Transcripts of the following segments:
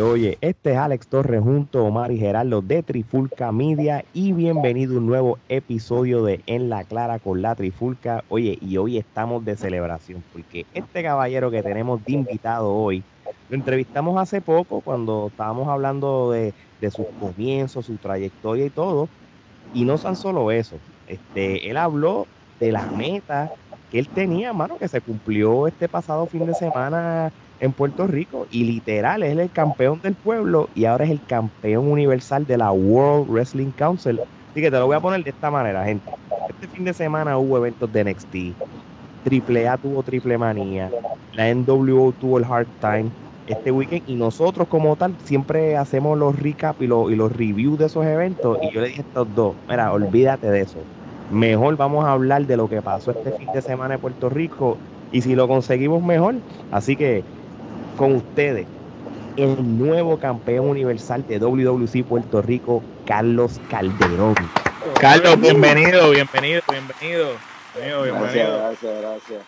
Oye, este es Alex Torres junto a Omar y Gerardo de Trifulca Media y bienvenido a un nuevo episodio de En la Clara con la Trifulca. Oye, y hoy estamos de celebración porque este caballero que tenemos de invitado hoy, lo entrevistamos hace poco cuando estábamos hablando de, de sus comienzos, su trayectoria y todo, y no tan solo eso, este, él habló de las metas que él tenía, mano, que se cumplió este pasado fin de semana en Puerto Rico y literal es el campeón del pueblo y ahora es el campeón universal de la World Wrestling Council. Así que te lo voy a poner de esta manera, gente. Este fin de semana hubo eventos de NXT, Triple A tuvo Triple Manía, la NWO tuvo el Hard Time este weekend y nosotros como tal siempre hacemos los recap y los, y los reviews de esos eventos y yo le dije a estos dos, mira, olvídate de eso. Mejor vamos a hablar de lo que pasó este fin de semana en Puerto Rico y si lo conseguimos mejor. Así que con ustedes el nuevo campeón universal de WWC Puerto Rico, Carlos Calderón. Carlos, bienvenido, bienvenido, bienvenido. Gracias, gracias, gracias.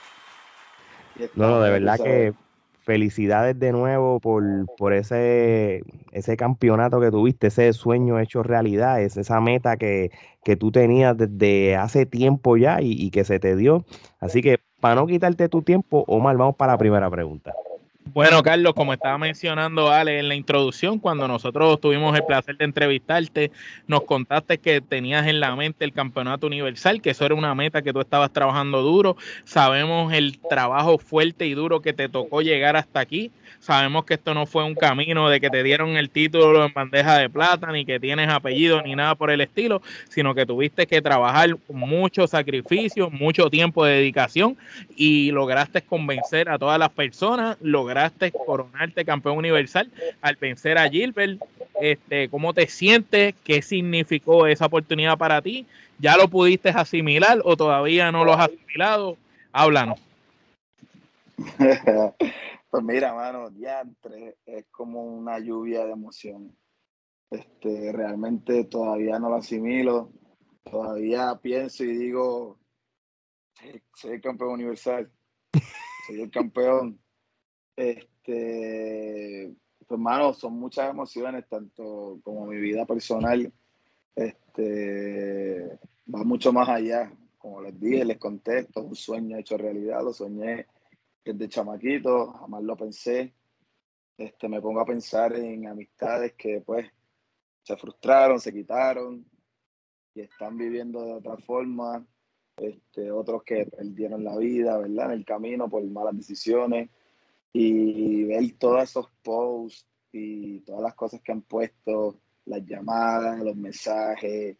No, no, de verdad que felicidades de nuevo por, por ese, ese campeonato que tuviste, ese sueño hecho realidad, es esa meta que, que tú tenías desde hace tiempo ya y, y que se te dio. Así que para no quitarte tu tiempo, Omar, vamos para la primera pregunta. Bueno, Carlos, como estaba mencionando Ale en la introducción, cuando nosotros tuvimos el placer de entrevistarte, nos contaste que tenías en la mente el campeonato universal, que eso era una meta que tú estabas trabajando duro. Sabemos el trabajo fuerte y duro que te tocó llegar hasta aquí. Sabemos que esto no fue un camino de que te dieron el título en bandeja de plata, ni que tienes apellido, ni nada por el estilo, sino que tuviste que trabajar mucho sacrificio, mucho tiempo de dedicación y lograste convencer a todas las personas, lograste coronarte campeón universal al vencer a Gilbert. Este, ¿Cómo te sientes? ¿Qué significó esa oportunidad para ti? ¿Ya lo pudiste asimilar o todavía no lo has asimilado? Háblanos. Pues mira, mano, diantre, es como una lluvia de emoción. Este, realmente todavía no lo asimilo, todavía pienso y digo, soy el campeón universal, soy el campeón. Este, pues mano, son muchas emociones, tanto como mi vida personal, este, va mucho más allá. Como les dije, les contesto, un sueño hecho realidad, lo soñé desde chamaquito, jamás lo pensé. Este, me pongo a pensar en amistades que pues se frustraron, se quitaron y están viviendo de otra forma. Este, otros que perdieron la vida, ¿verdad? En el camino por malas decisiones. Y ver todos esos posts y todas las cosas que han puesto, las llamadas, los mensajes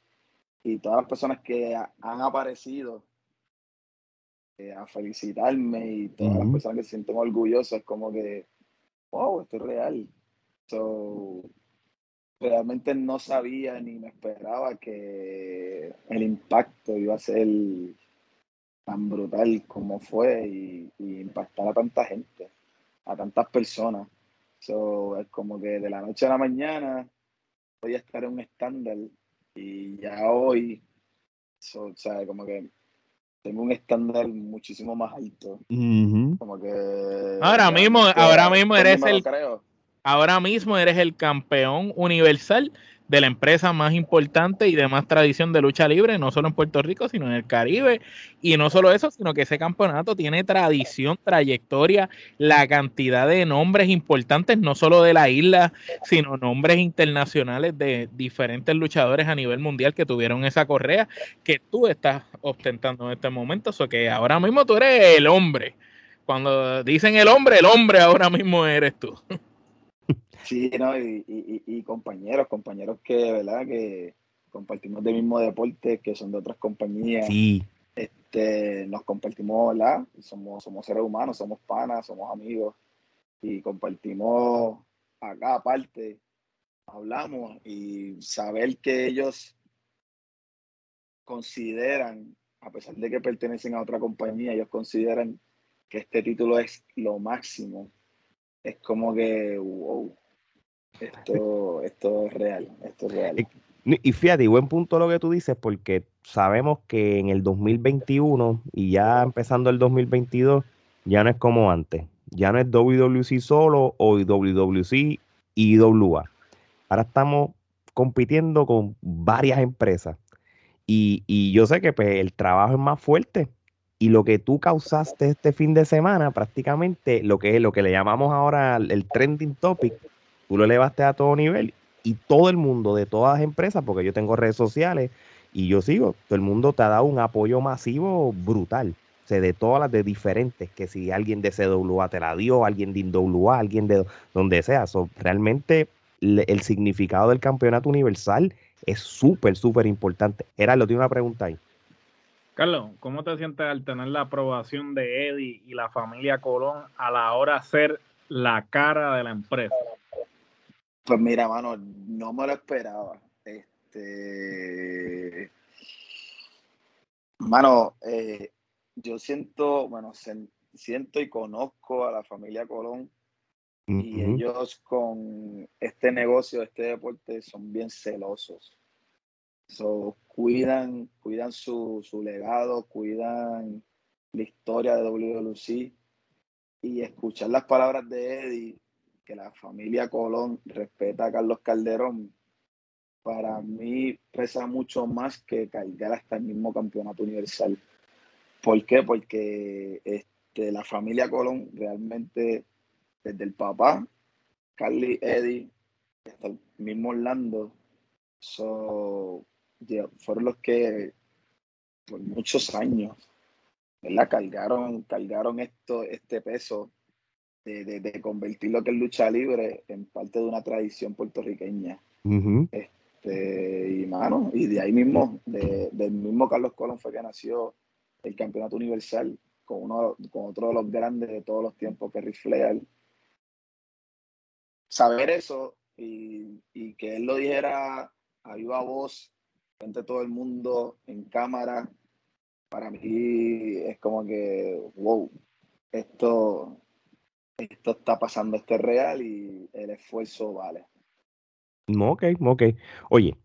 y todas las personas que han aparecido eh, a felicitarme y todas las personas que se sienten orgullosas, como que, wow, esto es real. So, realmente no sabía ni me esperaba que el impacto iba a ser tan brutal como fue y, y impactar a tanta gente, a tantas personas. So, es como que de la noche a la mañana voy a estar en un estándar y ya hoy, so, o sea, como que tengo un estándar muchísimo más alto. Como que. Ahora mismo, ahora mismo eres el. Ahora mismo eres el campeón universal de la empresa más importante y de más tradición de lucha libre, no solo en Puerto Rico, sino en el Caribe. Y no solo eso, sino que ese campeonato tiene tradición, trayectoria, la cantidad de nombres importantes, no solo de la isla, sino nombres internacionales de diferentes luchadores a nivel mundial que tuvieron esa correa que tú estás ostentando en este momento. O que ahora mismo tú eres el hombre. Cuando dicen el hombre, el hombre ahora mismo eres tú. Sí, ¿no? Y, y, y, compañeros, compañeros que, ¿verdad? Que compartimos del mismo deporte, que son de otras compañías. Sí. Este, nos compartimos, ¿verdad? Somos, somos seres humanos, somos panas, somos amigos y compartimos acá aparte, hablamos y saber que ellos consideran, a pesar de que pertenecen a otra compañía, ellos consideran que este título es lo máximo. Es como que, wow, esto, esto es real, esto es real. Y fíjate, buen punto lo que tú dices, porque sabemos que en el 2021 y ya empezando el 2022, ya no es como antes. Ya no es WWC solo o WWC y IWA. Ahora estamos compitiendo con varias empresas. Y, yo sé que pues, el trabajo es más fuerte. Y lo que tú causaste este fin de semana, prácticamente lo que lo que le llamamos ahora el trending topic, tú lo elevaste a todo nivel y todo el mundo de todas las empresas, porque yo tengo redes sociales y yo sigo, todo el mundo te ha dado un apoyo masivo brutal. O sea, de todas las de diferentes, que si alguien de CWA te la dio, alguien de INWA, alguien de donde sea. realmente el significado del campeonato universal es súper, súper importante. Era, lo tiene una pregunta ahí. Carlos, ¿cómo te sientes al tener la aprobación de Eddie y la familia Colón a la hora de ser la cara de la empresa? Pues mira, mano, no me lo esperaba. Este, mano, eh, yo siento, bueno, siento y conozco a la familia Colón y ellos con este negocio, este deporte, son bien celosos. So, cuidan, cuidan su, su legado, cuidan la historia de WLC y escuchar las palabras de Eddie, que la familia Colón respeta a Carlos Calderón, para mí pesa mucho más que cargar hasta el mismo campeonato universal. ¿Por qué? Porque este, la familia Colón realmente desde el papá, Carly, Eddie, hasta el mismo Orlando, fueron los que por muchos años ¿verdad? cargaron, cargaron esto, este peso de, de, convertir lo que es lucha libre en parte de una tradición puertorriqueña. este, y mano, y de ahí mismo, del mismo Carlos Colón fue que nació el campeonato universal con uno con otro de los grandes de todos los tiempos que Flair saber eso y, que él lo dijera a viva voz frente a todo el mundo en cámara, para mí es como que, wow, esto, esto está pasando, esto es real y el esfuerzo vale. Ok, ok. Oye,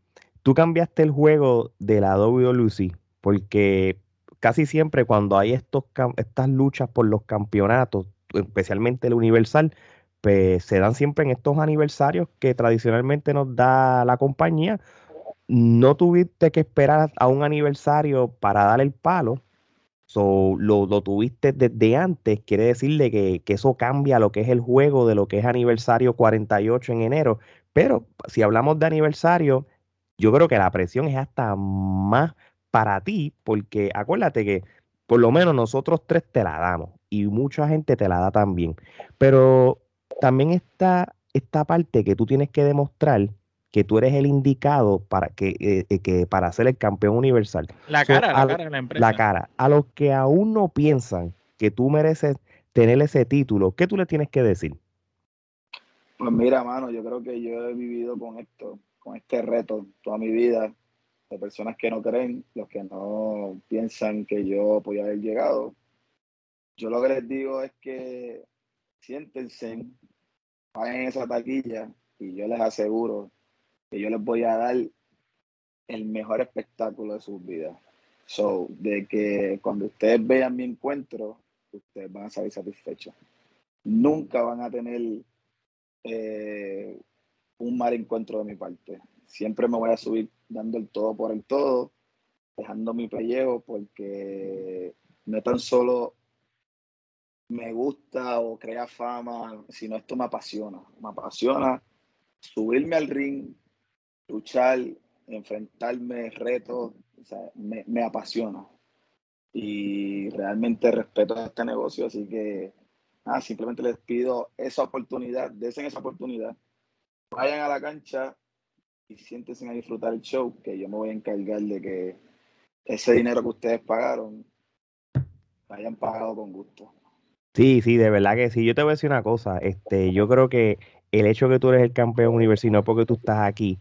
tú cambiaste el juego de la Lucy porque casi siempre cuando hay estos, estas luchas por los campeonatos, especialmente el Universal, pues, se dan siempre en estos aniversarios que tradicionalmente nos da la compañía. No tuviste que esperar a un aniversario para dar el palo, so, lo, tuviste desde antes, quiere decirle que, que, eso cambia lo que es el juego de lo que es aniversario 48 en enero. Pero si hablamos de aniversario, yo creo que la presión es hasta más para ti, porque acuérdate que por lo menos nosotros tres te la damos y mucha gente te la da también. Pero también está esta parte que tú tienes que demostrar que tú eres el indicado para que, eh, eh, que para ser el campeón universal. La cara, la cara de la empresa. La cara. A los que aún no piensan que tú mereces tener ese título, ¿qué tú le tienes que decir? Pues mira, mano, yo creo que yo he vivido con esto, con este reto toda mi vida, de personas que no creen, los que no piensan que yo podía haber llegado. Yo lo que les digo es que siéntense, paguen esa taquilla y yo les aseguro que yo les voy a dar el mejor espectáculo de sus vidas. So, de que cuando ustedes vean mi encuentro, ustedes van a salir satisfechos. Nunca van a tener eh, un mal encuentro de mi parte. Siempre me voy a subir dando el todo por el todo, dejando mi pellejo, porque no tan solo me gusta o crea fama, sino esto me apasiona. Me apasiona subirme al ring, luchar, enfrentarme, retos, me, apasiona. Y realmente respeto este negocio, así que simplemente les pido esa oportunidad, desen esa oportunidad, vayan a la cancha y siéntense a disfrutar el show, que yo me voy a encargar de que ese dinero que ustedes pagaron, hayan pagado con gusto. Sí, sí, de verdad que sí. Yo te voy a decir una cosa. Este, yo creo que el hecho que tú eres el campeón universitario, porque tú estás aquí,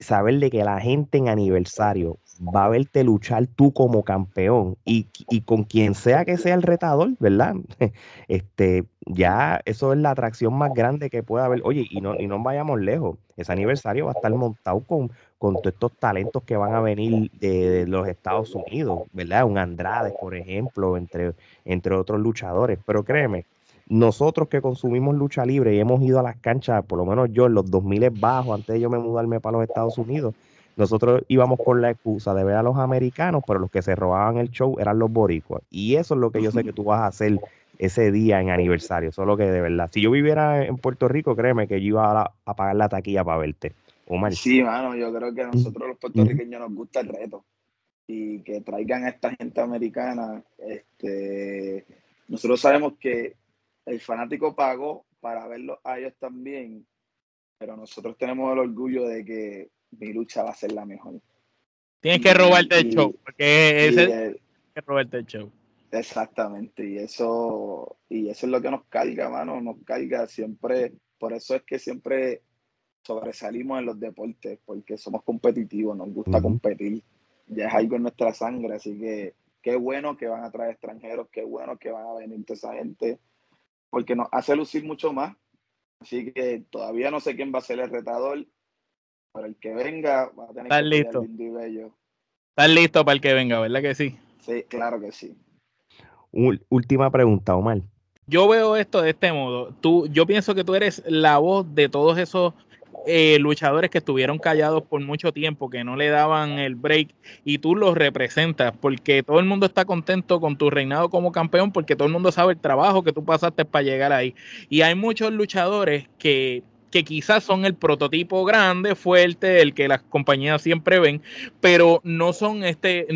saber de que la gente en aniversario va a verte luchar tú como campeón y, con quien sea que sea el retador, ¿verdad? Este, ya eso es la atracción más grande que puede haber. Oye, y no, y no vayamos lejos. Ese aniversario va a estar montado con, con todos estos talentos que van a venir de, los Estados Unidos, ¿verdad? Un Andrade, por ejemplo, entre, entre otros luchadores. Pero créeme, nosotros que consumimos lucha libre y hemos ido a las canchas, por lo menos yo en los 2000 bajos, antes de yo me mudarme para los Estados Unidos, nosotros íbamos con la excusa de ver a los americanos, pero los que se robaban el show eran los boricuas. Y eso es lo que yo sé que tú vas a hacer ese día en aniversario. Solo que de verdad, si yo viviera en Puerto Rico, créeme que yo iba a, pagar la taquilla para verte. Sí, mano, yo creo que a nosotros los puertorriqueños nos gusta el reto y que traigan a esta gente americana. Este, nosotros sabemos que el fanático pagó para verlos a ellos también, pero nosotros tenemos el orgullo de que mi lucha va a ser la mejor. Tienes que robarte el show, porque es que robarte el show. Exactamente, y eso, y eso es lo que nos carga, mano, nos carga siempre, por eso es que siempre sobresalimos en los deportes, porque somos competitivos, nos gusta competir, ya es algo en nuestra sangre, así que qué bueno que van a traer extranjeros, qué bueno que van a venir toda esa gente, porque nos hace lucir mucho más, así que todavía no sé quién va a ser el retador, pero el que venga va a tener que listo? lindo y bello. Estás listo para el que venga, ¿verdad que sí? Sí, claro que sí última pregunta, Omar. Yo veo esto de este modo. Tú, yo pienso que tú eres la voz de todos esos eh, luchadores que estuvieron callados por mucho tiempo, que no le daban el break, y tú los representas, porque todo el mundo está contento con tu reinado como campeón, porque todo el mundo sabe el trabajo que tú pasaste para llegar ahí. Y hay muchos luchadores que que quizás son el prototipo grande, fuerte, el que las compañías siempre ven, pero no son este,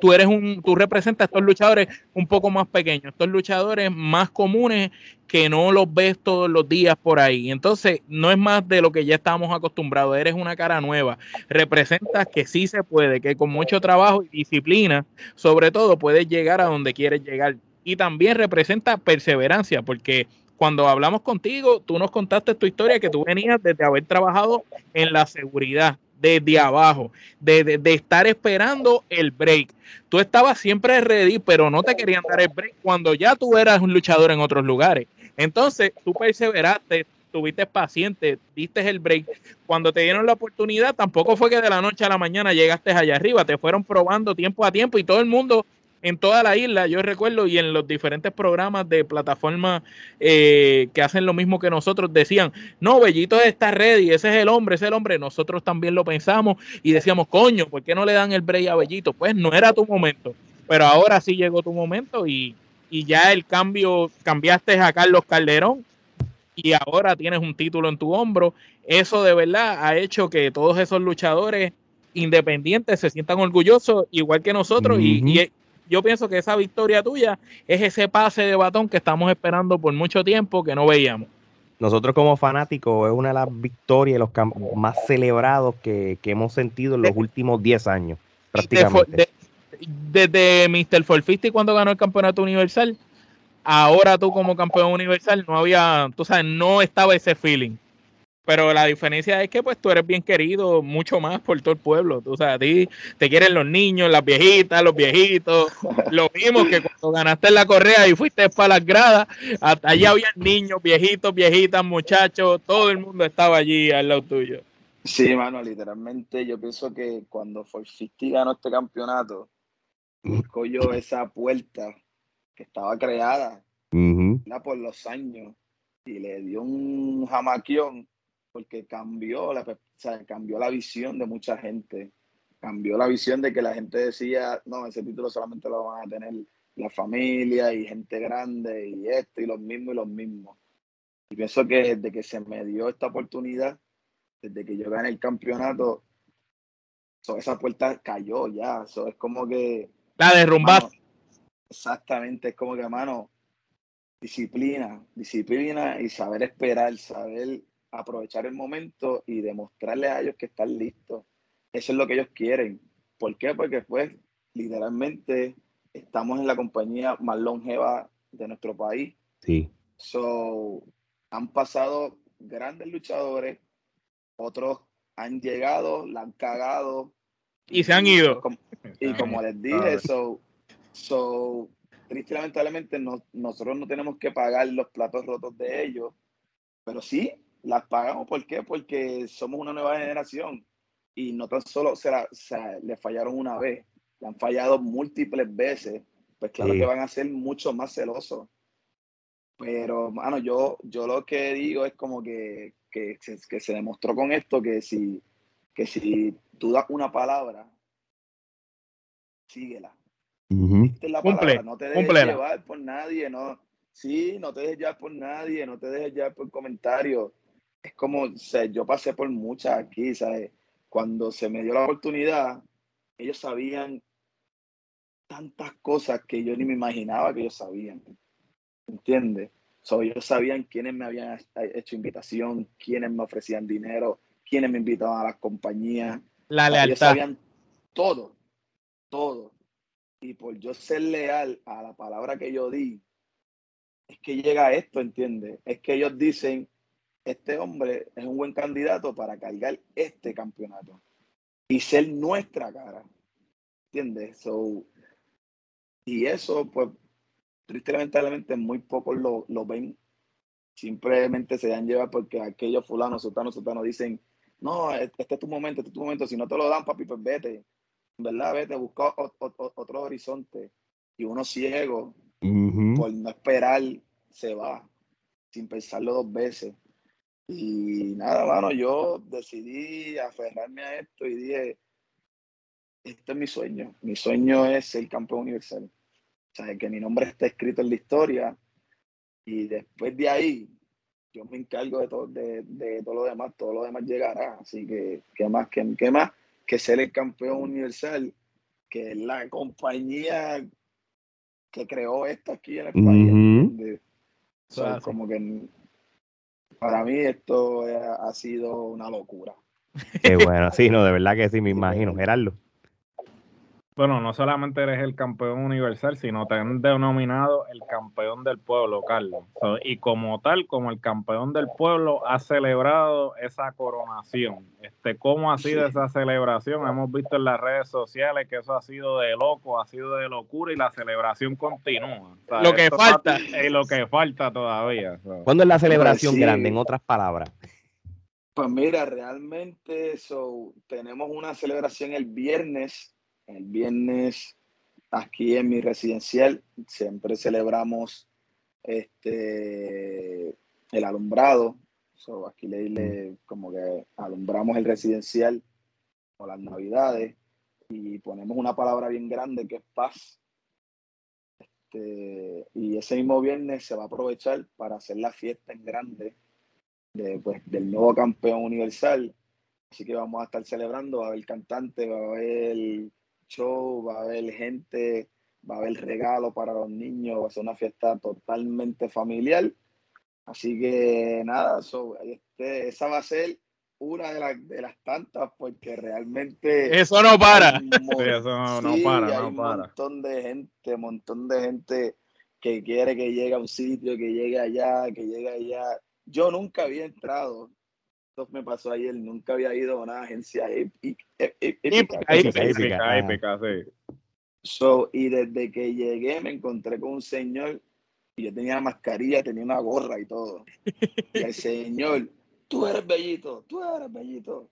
tú eres un, tú representas a estos luchadores un poco más pequeños, estos luchadores más comunes que no los ves todos los días por ahí. Entonces, no es más de lo que ya estamos acostumbrados, eres una cara nueva, representas que sí se puede, que con mucho trabajo y disciplina, sobre todo, puedes llegar a donde quieres llegar. Y también representa perseverancia, porque cuando hablamos contigo, tú nos contaste tu historia que tú venías desde haber trabajado en la seguridad, desde abajo, de, estar esperando el break. Tú estabas siempre ready, pero no te querían dar el break cuando ya tú eras un luchador en otros lugares. Entonces, tú perseveraste, tuviste paciente, diste el break. Cuando te dieron la oportunidad, tampoco fue que de la noche a la mañana llegaste allá arriba, te fueron probando tiempo a tiempo y todo el mundo en toda la isla, yo recuerdo, y en los diferentes programas de plataformas eh, que hacen lo mismo que nosotros, decían, no, Bellito está ready, ese es el hombre, ese es el hombre. Nosotros también lo pensamos y decíamos, coño, ¿por qué no le dan el break a Bellito? Pues no era tu momento, pero ahora sí llegó tu momento y, y ya el cambio, cambiaste a Carlos Calderón y ahora tienes un título en tu hombro. Eso de verdad ha hecho que todos esos luchadores independientes se sientan orgullosos, igual que nosotros, y, yo pienso que esa victoria tuya es ese pase de batón que estamos esperando por mucho tiempo que no veíamos. Nosotros como fanáticos es una de las victorias los más celebrados que, hemos sentido en los últimos 10 años, prácticamente. desde Mr. Forfisti cuando ganó el campeonato universal, ahora tú como campeón universal no había, tú sabes, no estaba ese feeling. Pero la diferencia es que pues tú eres bien querido mucho más por todo el pueblo. Tú sabes, a ti te quieren los niños, las viejitas, los viejitos. Lo mismo que cuando ganaste la correa y fuiste para las gradas, allá había niños, viejitos, viejitas, muchachos, todo el mundo estaba allí al lado tuyo. Sí, mano, literalmente yo pienso que cuando Forfisti ganó este campeonato, buscó yo esa puerta que estaba creada por los años y le dio un jamaquión porque cambió la, cambió la visión de mucha gente. Cambió la visión de que la gente decía, no, ese título solamente lo van a tener la familia y gente grande y esto y los mismos y los mismos. Y pienso que desde que se me dio esta oportunidad, desde que yo gané el campeonato, esa puerta cayó ya. Eso es como que. La derrumbaste. Exactamente, es como que, mano, disciplina, disciplina y saber esperar, saber aprovechar el momento y demostrarles a ellos que están listos. Eso es lo que ellos quieren. ¿Por qué? Porque pues literalmente estamos en la compañía más longeva de nuestro país. Sí. So, han pasado grandes luchadores, otros han llegado, la han cagado. Y se han ido. Y como, les dije, so, so, triste lamentablemente nosotros no tenemos que pagar los platos rotos de ellos, pero sí las pagamos. ¿Por qué? Porque somos una nueva generación y no tan solo se, le fallaron una vez, le han fallado múltiples veces, pues claro que van a ser mucho más celosos. Pero, mano, yo, yo lo que digo es como que, que, que se demostró con esto que si, que si tú das una palabra, síguela. la palabra, no te dejes llevar por nadie, no. Sí, no te dejes llevar por nadie, no te dejes llevar por comentarios. Es como, o sea, yo pasé por muchas aquí, ¿sabes? Cuando se me dio la oportunidad, ellos sabían tantas cosas que yo ni me imaginaba que ellos sabían. ¿Entiendes? So, ellos sabían quiénes me habían hecho invitación, quiénes me ofrecían dinero, quiénes me invitaban a las compañías. La lealtad. Ellos sabían todo, todo. Y por yo ser leal a la palabra que yo di, es que llega esto, ¿entiendes? Es que ellos dicen, este hombre es un buen candidato para cargar este campeonato y ser nuestra cara, ¿entiendes? So, y eso, pues, tristemente, muy pocos lo, lo ven. Simplemente se dan llevar porque aquellos fulanos, sultanos, sultanos dicen, no, este, este es tu momento, este es tu momento. Si no te lo dan, papi, pues vete. ¿Verdad? Vete, busca otro horizonte. Y uno ciego, por no esperar, se va, sin pensarlo dos veces. Y nada, mano, yo decidí aferrarme a esto y dije, este es mi sueño. Mi sueño es ser campeón universal sea, que mi nombre esté escrito en la historia y después de ahí yo me encargo de todo, de, de todo lo demás, todo lo demás llegará. Así que, ¿qué más, qué, qué más que ser el campeón universal? Que es la compañía que creó esto aquí en España. como que para mí esto ha sido una locura. Qué bueno, sí, no, de verdad que sí, me imagino, Gerardo. Bueno, no solamente eres el campeón universal, sino te han denominado el campeón del pueblo, Carlos. y como tal, como el campeón del pueblo, ha celebrado esa coronación. Este, ¿Cómo ha sido esa celebración? Hemos visto en las redes sociales que eso ha sido de loco, ha sido de locura y la celebración continúa. lo que falta. Y lo que falta todavía. ¿Cuándo es la celebración pues grande, en otras palabras? Pues mira, realmente eso, tenemos una celebración el viernes el viernes aquí en mi residencial siempre celebramos este el alumbrado. aquí le, como que alumbramos el residencial o las navidades y ponemos una palabra bien grande que es paz. Este, y ese mismo viernes se va a aprovechar para hacer la fiesta en grande de, pues, del nuevo campeón universal. Así que vamos a estar celebrando, va a haber cantante, va a haber show, va a haber gente, va a haber regalo para los niños, va a ser una fiesta totalmente familiar. Así que nada, este, esa va a ser una de, de, las tantas porque realmente... Eso no para. eso no, para, hay un montón de gente, un montón de gente que quiere que llegue a un sitio, que llegue allá, que llegue allá. Yo nunca había entrado me pasó ayer, nunca había ido a una agencia épica. So, y desde que llegué me encontré con un señor y yo tenía mascarilla, tenía una gorra y todo. Y el señor, tú eres bellito, tú eres bellito.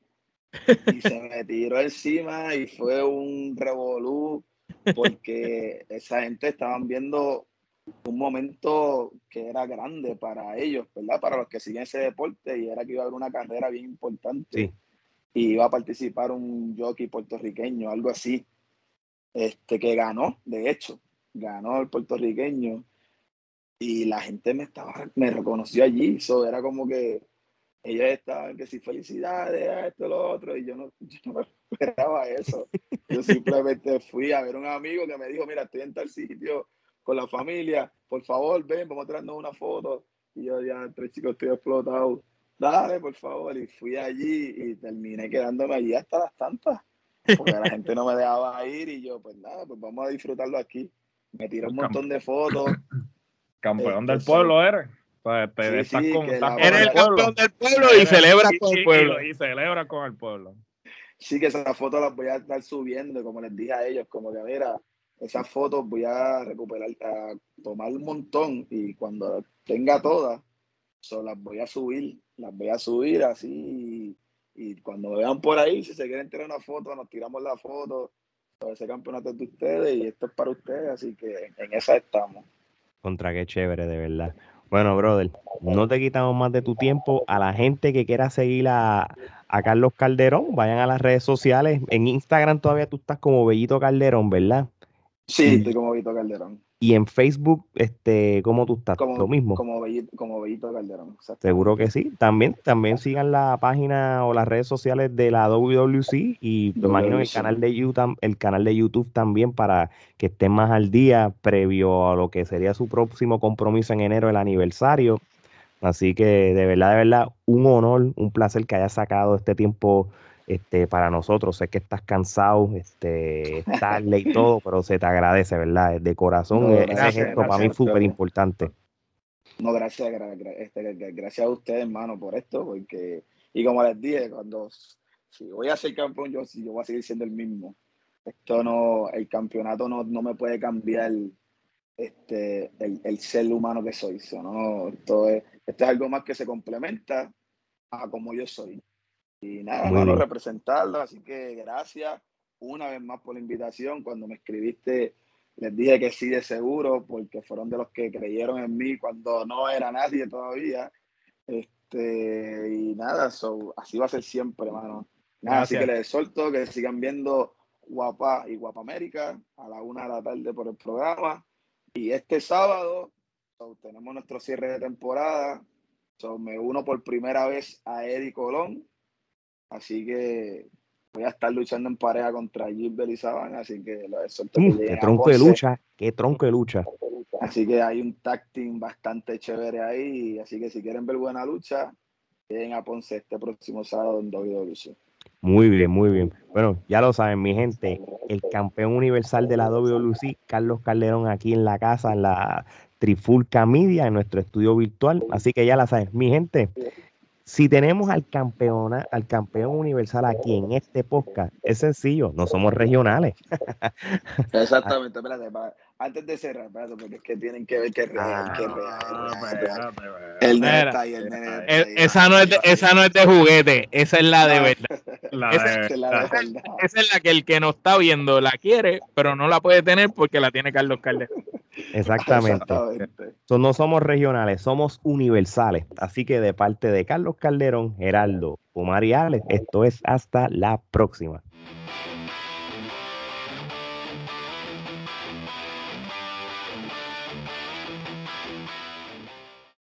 Y se me tiró encima y fue un revolú porque esa gente estaban viendo un momento que era grande para ellos, ¿verdad? Para los que siguen ese deporte y era que iba a haber una carrera bien importante. Y iba a participar un jockey puertorriqueño, algo así, este, que ganó, de hecho, ganó el puertorriqueño. Y la gente me estaba, me reconoció allí, eso era como que ellos estaban que si felicidades, esto, lo otro, y yo no, yo no me esperaba eso. Yo simplemente fui a ver un amigo que me dijo, mira, estoy en tal sitio, con la familia, por favor, ven, vamos a tirarnos una foto. Y yo ya, tres chicos, estoy explotado. Dale, por favor. Y fui allí y terminé quedándome allí hasta las tantas. Porque la gente no me dejaba ir y yo, pues nada, pues vamos a disfrutarlo aquí. Me tiré un montón de fotos. Campeón del pueblo eres. eres el campeón del pueblo y celebras con el pueblo. Y, celebra con el pueblo. Sí, que esas fotos las voy a estar subiendo, como les dije a ellos, como que mira, esas fotos voy a recuperar, a tomar un montón y cuando tenga todas, las voy a subir, las voy a subir así y, cuando me vean por ahí, si se quieren tirar una foto, nos tiramos la foto. Ese campeonato de ustedes y esto es para ustedes, así que en esa estamos. Contra qué chévere, de verdad. Bueno, brother, no te quitamos más de tu tiempo. A la gente que quiera seguir a Carlos Calderón, vayan a las redes sociales. En Instagram todavía tú estás como Bellito Calderón, ¿verdad? Sí, estoy como Bellito Calderón. Y en Facebook, este, ¿cómo tú estás? Como, Lo mismo. Como Bellito, como Bellito Calderón. Seguro que sí. También, también sigan la página o las redes sociales de la WWC y me imagino el canal de YouTube, el canal de YouTube también para que estén más al día previo a lo que sería su próximo compromiso en enero, el aniversario. Así que de verdad, de verdad, un honor, un placer que hayas sacado este tiempo este, para nosotros. Sé que estás cansado, este, tarde y todo, pero se te agradece, ¿verdad? De corazón, e-, ese gesto para mí es súper importante. No, gracias, este, gracias a ustedes, hermano, por esto, porque, y como les dije, cuando si voy a ser campeón, yo, yo voy a seguir siendo el mismo. Esto no, el campeonato no, no me puede cambiar este, el, el ser humano que soy. ¿no? esto, es, esto es algo más que se complementa a como yo soy. Y nada, hermano, representarlo. Así que gracias una vez más por la invitación. Cuando me escribiste, les dije que sí de seguro, porque fueron de los que creyeron en mí cuando no era nadie todavía. Este, y nada, así va a ser siempre, hermano. Nada, así que les solto que sigan viendo Guapa y Guapa América a la una de la tarde por el programa. Y este sábado tenemos nuestro cierre de temporada. me uno por primera vez a Eddie Colón Así que voy a estar luchando en pareja contra Gilbert y Saban, así que lo mm, Qué tronco de lucha, qué tronco de lucha. Así que hay un team bastante chévere ahí, así que si quieren ver buena lucha, lleguen a Ponce este próximo sábado en WWE. Muy bien, muy bien. Bueno, ya lo saben, mi gente, el campeón universal de la WWE, Carlos Calderón, aquí en la casa, en la Trifulca Media, en nuestro estudio virtual. Así que ya la saben, mi gente, si tenemos al campeón, al campeón universal aquí en este podcast, es sencillo, no somos regionales. Exactamente, espérate, antes de cerrar, espérate, porque es que tienen que ver que es real, que es real. El nene está ahí, el nene Esa no es de, esa no es de juguete, esa es la de verdad. esa, es la esa es la que el que no está viendo la quiere, pero no la puede tener porque la tiene Carlos Calderón. Exactamente. no somos regionales, somos universales. Así que de parte de Carlos Calderón, Geraldo, Omar y Alex, esto es hasta la próxima.